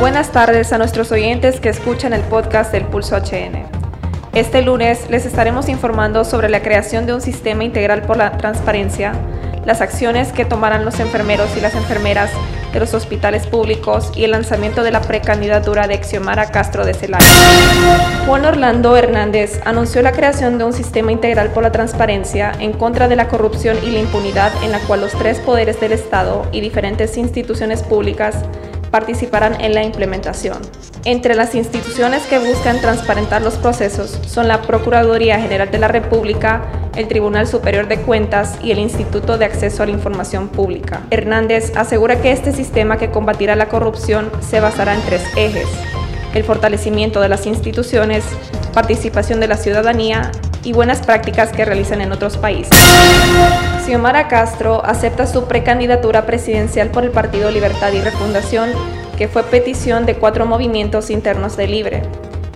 Buenas tardes a nuestros oyentes que escuchan el podcast del Pulso HN. Este lunes les estaremos informando sobre la creación de un sistema integral por la transparencia, las acciones que tomarán los enfermeros y las enfermeras de los hospitales públicos y el lanzamiento de la precandidatura de Xiomara Castro de Celaya. Juan Orlando Hernández anunció la creación de un sistema integral por la transparencia en contra de la corrupción y la impunidad en la cual los tres poderes del Estado y diferentes instituciones públicas participarán en la implementación. Entre las instituciones que buscan transparentar los procesos son la Procuraduría General de la República, el Tribunal Superior de Cuentas y el Instituto de Acceso a la Información Pública. Hernández asegura que este sistema que combatirá la corrupción se basará en tres ejes. El fortalecimiento de las instituciones, participación de la ciudadanía y buenas prácticas que realizan en otros países. Xiomara Castro acepta su precandidatura presidencial por el Partido Libertad y Refundación, que fue petición de cuatro movimientos internos de Libre.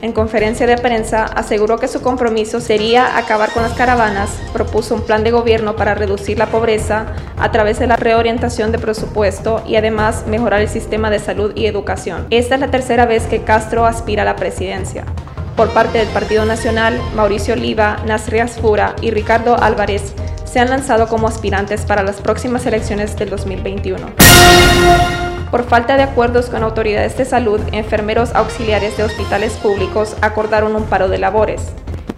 En conferencia de prensa aseguró que su compromiso sería acabar con las caravanas, propuso un plan de gobierno para reducir la pobreza a través de la reorientación de presupuesto y además mejorar el sistema de salud y educación. Esta es la tercera vez que Castro aspira a la presidencia. Por parte del Partido Nacional, Mauricio Oliva, Nasri Asfura y Ricardo Álvarez se han lanzado como aspirantes para las próximas elecciones del 2021. Por falta de acuerdos con autoridades de salud, enfermeros auxiliares de hospitales públicos acordaron un paro de labores.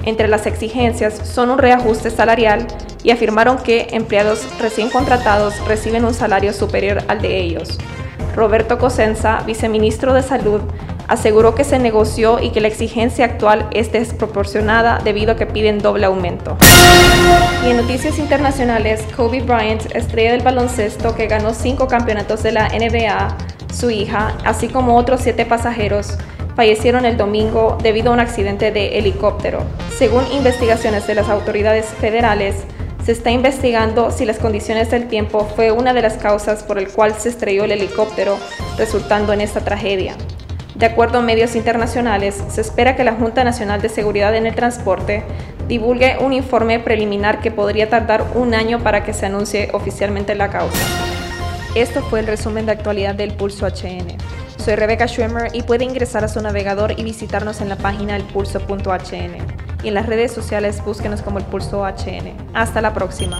Entre las exigencias son un reajuste salarial y afirmaron que empleados recién contratados reciben un salario superior al de ellos. Roberto Cosenza, viceministro de Salud, aseguró que se negoció y que la exigencia actual es desproporcionada debido a que piden doble aumento. Y en noticias internacionales, Kobe Bryant, estrella del baloncesto que ganó cinco campeonatos de la NBA, su hija, así como otros siete pasajeros, fallecieron el domingo debido a un accidente de helicóptero. Según investigaciones de las autoridades federales, se está investigando si las condiciones del tiempo fue una de las causas por el cual se estrelló el helicóptero, resultando en esta tragedia. De acuerdo a medios internacionales, se espera que la Junta Nacional de Seguridad en el Transporte divulgue un informe preliminar que podría tardar un año para que se anuncie oficialmente la causa. Esto fue el resumen de actualidad del Pulso HN. Soy Rebecca Schwimmer y puede ingresar a su navegador y visitarnos en la página elpulso.hn. Y en las redes sociales búsquenos como el Pulso HN. Hasta la próxima.